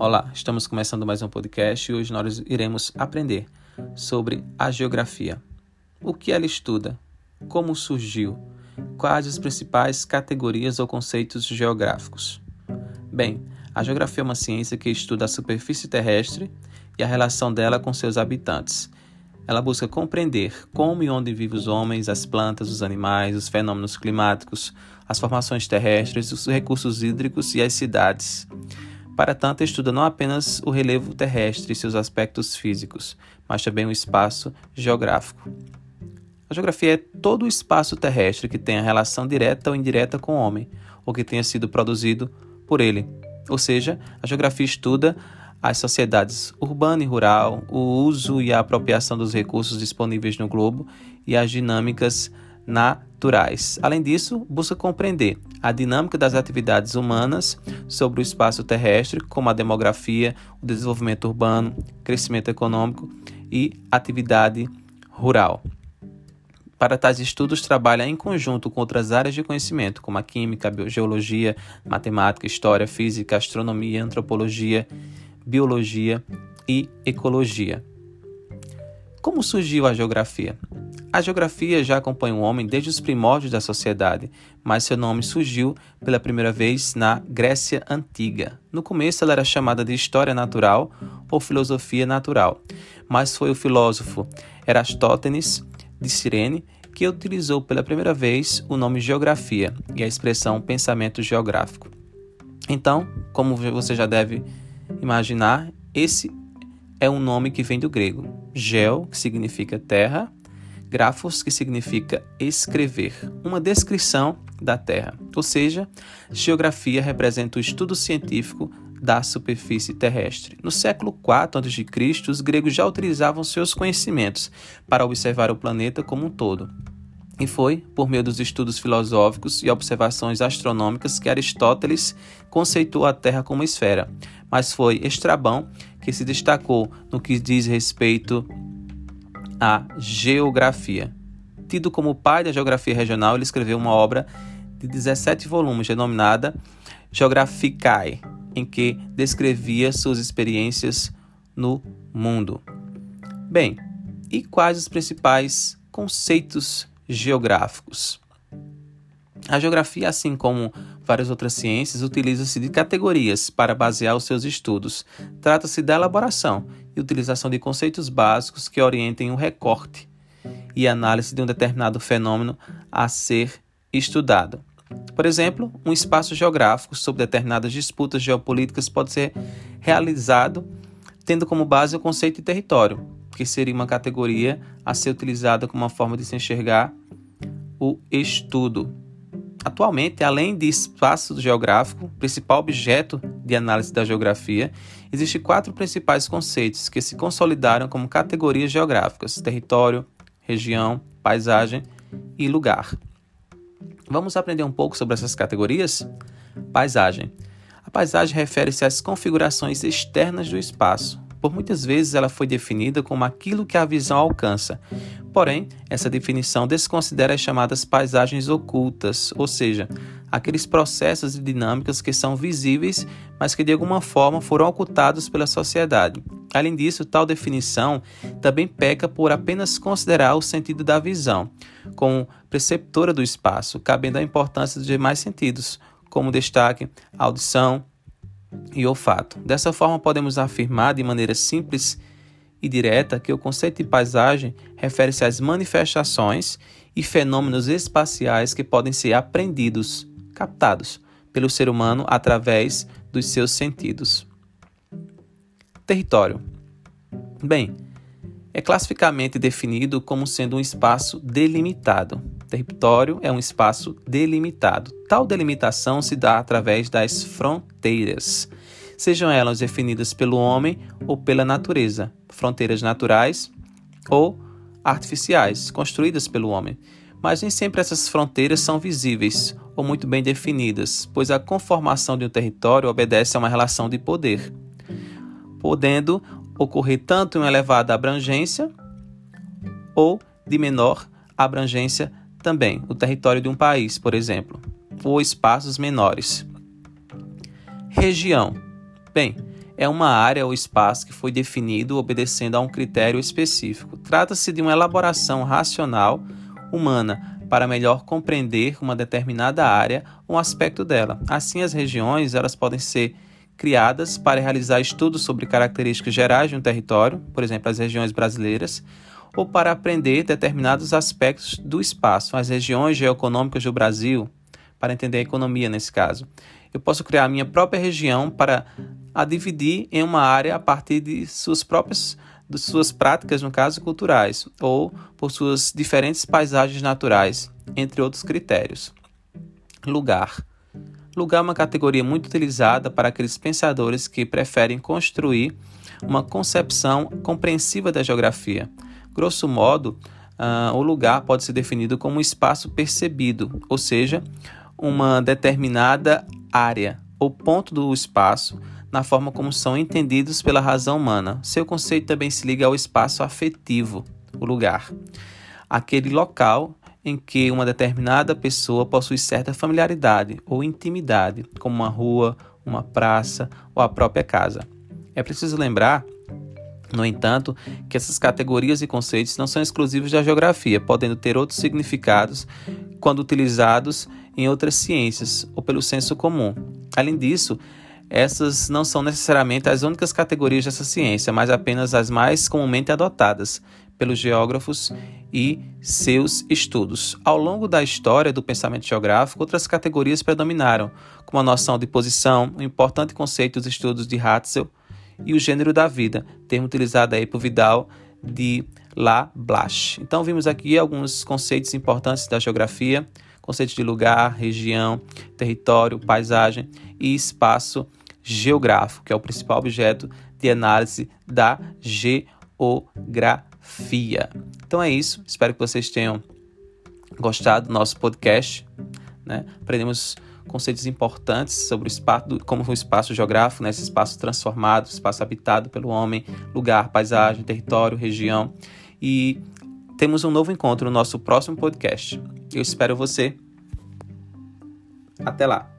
Olá, estamos começando mais um podcast e hoje nós iremos aprender sobre a geografia. O que ela estuda? Como surgiu? Quais as principais categorias ou conceitos geográficos? Bem, a geografia é uma ciência que estuda a superfície terrestre e a relação dela com seus habitantes. Ela busca compreender como e onde vivem os homens, as plantas, os animais, os fenômenos climáticos, as formações terrestres, os recursos hídricos e as cidades. Para tanto, estuda não apenas o relevo terrestre e seus aspectos físicos, mas também o espaço geográfico. A geografia é todo o espaço terrestre que tenha relação direta ou indireta com o homem, ou que tenha sido produzido por ele. Ou seja, a geografia estuda as sociedades urbana e rural, o uso e a apropriação dos recursos disponíveis no globo e as dinâmicas naturais. Além disso, busca compreender a dinâmica das atividades humanas sobre o espaço terrestre, como a demografia, o desenvolvimento urbano, crescimento econômico e atividade rural. Para tais estudos, trabalha em conjunto com outras áreas de conhecimento, como a química, a geologia, matemática, história, física, astronomia, antropologia, biologia e ecologia. Como surgiu a geografia? A geografia já acompanha o homem desde os primórdios da sociedade, mas seu nome surgiu pela primeira vez na Grécia Antiga. No começo ela era chamada de História Natural ou Filosofia Natural, mas foi o filósofo Erastótenes de Cirene que utilizou pela primeira vez o nome geografia e a expressão pensamento geográfico. Então, como você já deve imaginar, esse é um nome que vem do grego. Geo, que significa terra, grafos, que significa escrever, uma descrição da Terra. Ou seja, geografia representa o estudo científico da superfície terrestre. No século IV a.C., os gregos já utilizavam seus conhecimentos para observar o planeta como um todo. E foi por meio dos estudos filosóficos e observações astronômicas que Aristóteles conceitou a Terra como esfera. Mas foi Estrabão que se destacou no que diz respeito à geografia. Tido como pai da geografia regional, ele escreveu uma obra de 17 volumes denominada Geographicae, em que descrevia suas experiências no mundo. Bem, e quais os principais conceitos geográficos? A geografia, assim como várias outras ciências, utiliza-se de categorias para basear os seus estudos. Trata-se da elaboração e utilização de conceitos básicos que orientem o recorte e análise de um determinado fenômeno a ser estudado. Por exemplo, um espaço geográfico sobre determinadas disputas geopolíticas pode ser realizado tendo como base o conceito de território, que seria uma categoria a ser utilizada como uma forma de se enxergar o estudo. Atualmente, além de espaço geográfico, principal objeto de análise da geografia, existem quatro principais conceitos que se consolidaram como categorias geográficas: território, região, paisagem e lugar. Vamos aprender um pouco sobre essas categorias? Paisagem. A paisagem refere-se às configurações externas do espaço, por muitas vezes ela foi definida como aquilo que a visão alcança. Porém, essa definição desconsidera as chamadas paisagens ocultas, ou seja, aqueles processos e dinâmicas que são visíveis, mas que de alguma forma foram ocultados pela sociedade. Além disso, tal definição também peca por apenas considerar o sentido da visão como preceptora do espaço, cabendo a importância dos demais sentidos, como destaque audição, e olfato. Dessa forma, podemos afirmar de maneira simples e direta que o conceito de paisagem refere-se às manifestações e fenômenos espaciais que podem ser aprendidos, captados pelo ser humano através dos seus sentidos. Território. Bem, é classificamente definido como sendo um espaço delimitado. Território é um espaço delimitado. Tal delimitação se dá através das fronteiras, sejam elas definidas pelo homem ou pela natureza, fronteiras naturais ou artificiais, construídas pelo homem. Mas nem sempre essas fronteiras são visíveis ou muito bem definidas, pois a conformação de um território obedece a uma relação de poder, podendo ocorrer tanto em elevada abrangência ou de menor abrangência também, o território de um país, por exemplo, ou espaços menores. Região. Bem, é uma área ou espaço que foi definido obedecendo a um critério específico. Trata-se de uma elaboração racional humana para melhor compreender uma determinada área ou um aspecto dela. Assim, as regiões elas podem ser criadas para realizar estudos sobre características gerais de um território, por exemplo, as regiões brasileiras, ou para aprender determinados aspectos do espaço, as regiões geoeconômicas do Brasil, para entender a economia nesse caso. Eu posso criar a minha própria região para a dividir em uma área a partir de suas próprias de suas práticas, no caso, culturais, ou por suas diferentes paisagens naturais, entre outros critérios. Lugar. Lugar é uma categoria muito utilizada para aqueles pensadores que preferem construir uma concepção compreensiva da geografia. Grosso modo, uh, o lugar pode ser definido como um espaço percebido, ou seja, uma determinada área ou ponto do espaço na forma como são entendidos pela razão humana. Seu conceito também se liga ao espaço afetivo, o lugar, aquele local em que uma determinada pessoa possui certa familiaridade ou intimidade, como uma rua, uma praça ou a própria casa. É preciso lembrar, no entanto, que essas categorias e conceitos não são exclusivos da geografia, podendo ter outros significados quando utilizados em outras ciências ou pelo senso comum. Além disso, essas não são necessariamente as únicas categorias dessa ciência, mas apenas as mais comumente adotadas pelos geógrafos e seus estudos. Ao longo da história do pensamento geográfico, outras categorias predominaram, como a noção de posição, o importante conceito dos estudos de Hatzel e o gênero da vida, termo utilizado aí por Vidal de La Blache. Então vimos aqui alguns conceitos importantes da geografia, conceitos de lugar, região, território, paisagem e espaço geográfico, que é o principal objeto de análise da geografia. Então é isso, espero que vocês tenham gostado do nosso podcast. Né? Aprendemos conceitos importantes sobre o espaço, como o espaço geográfico, né? esse espaço transformado, espaço habitado pelo homem, lugar, paisagem, território, região. E temos um novo encontro no nosso próximo podcast. Eu espero você. Até lá!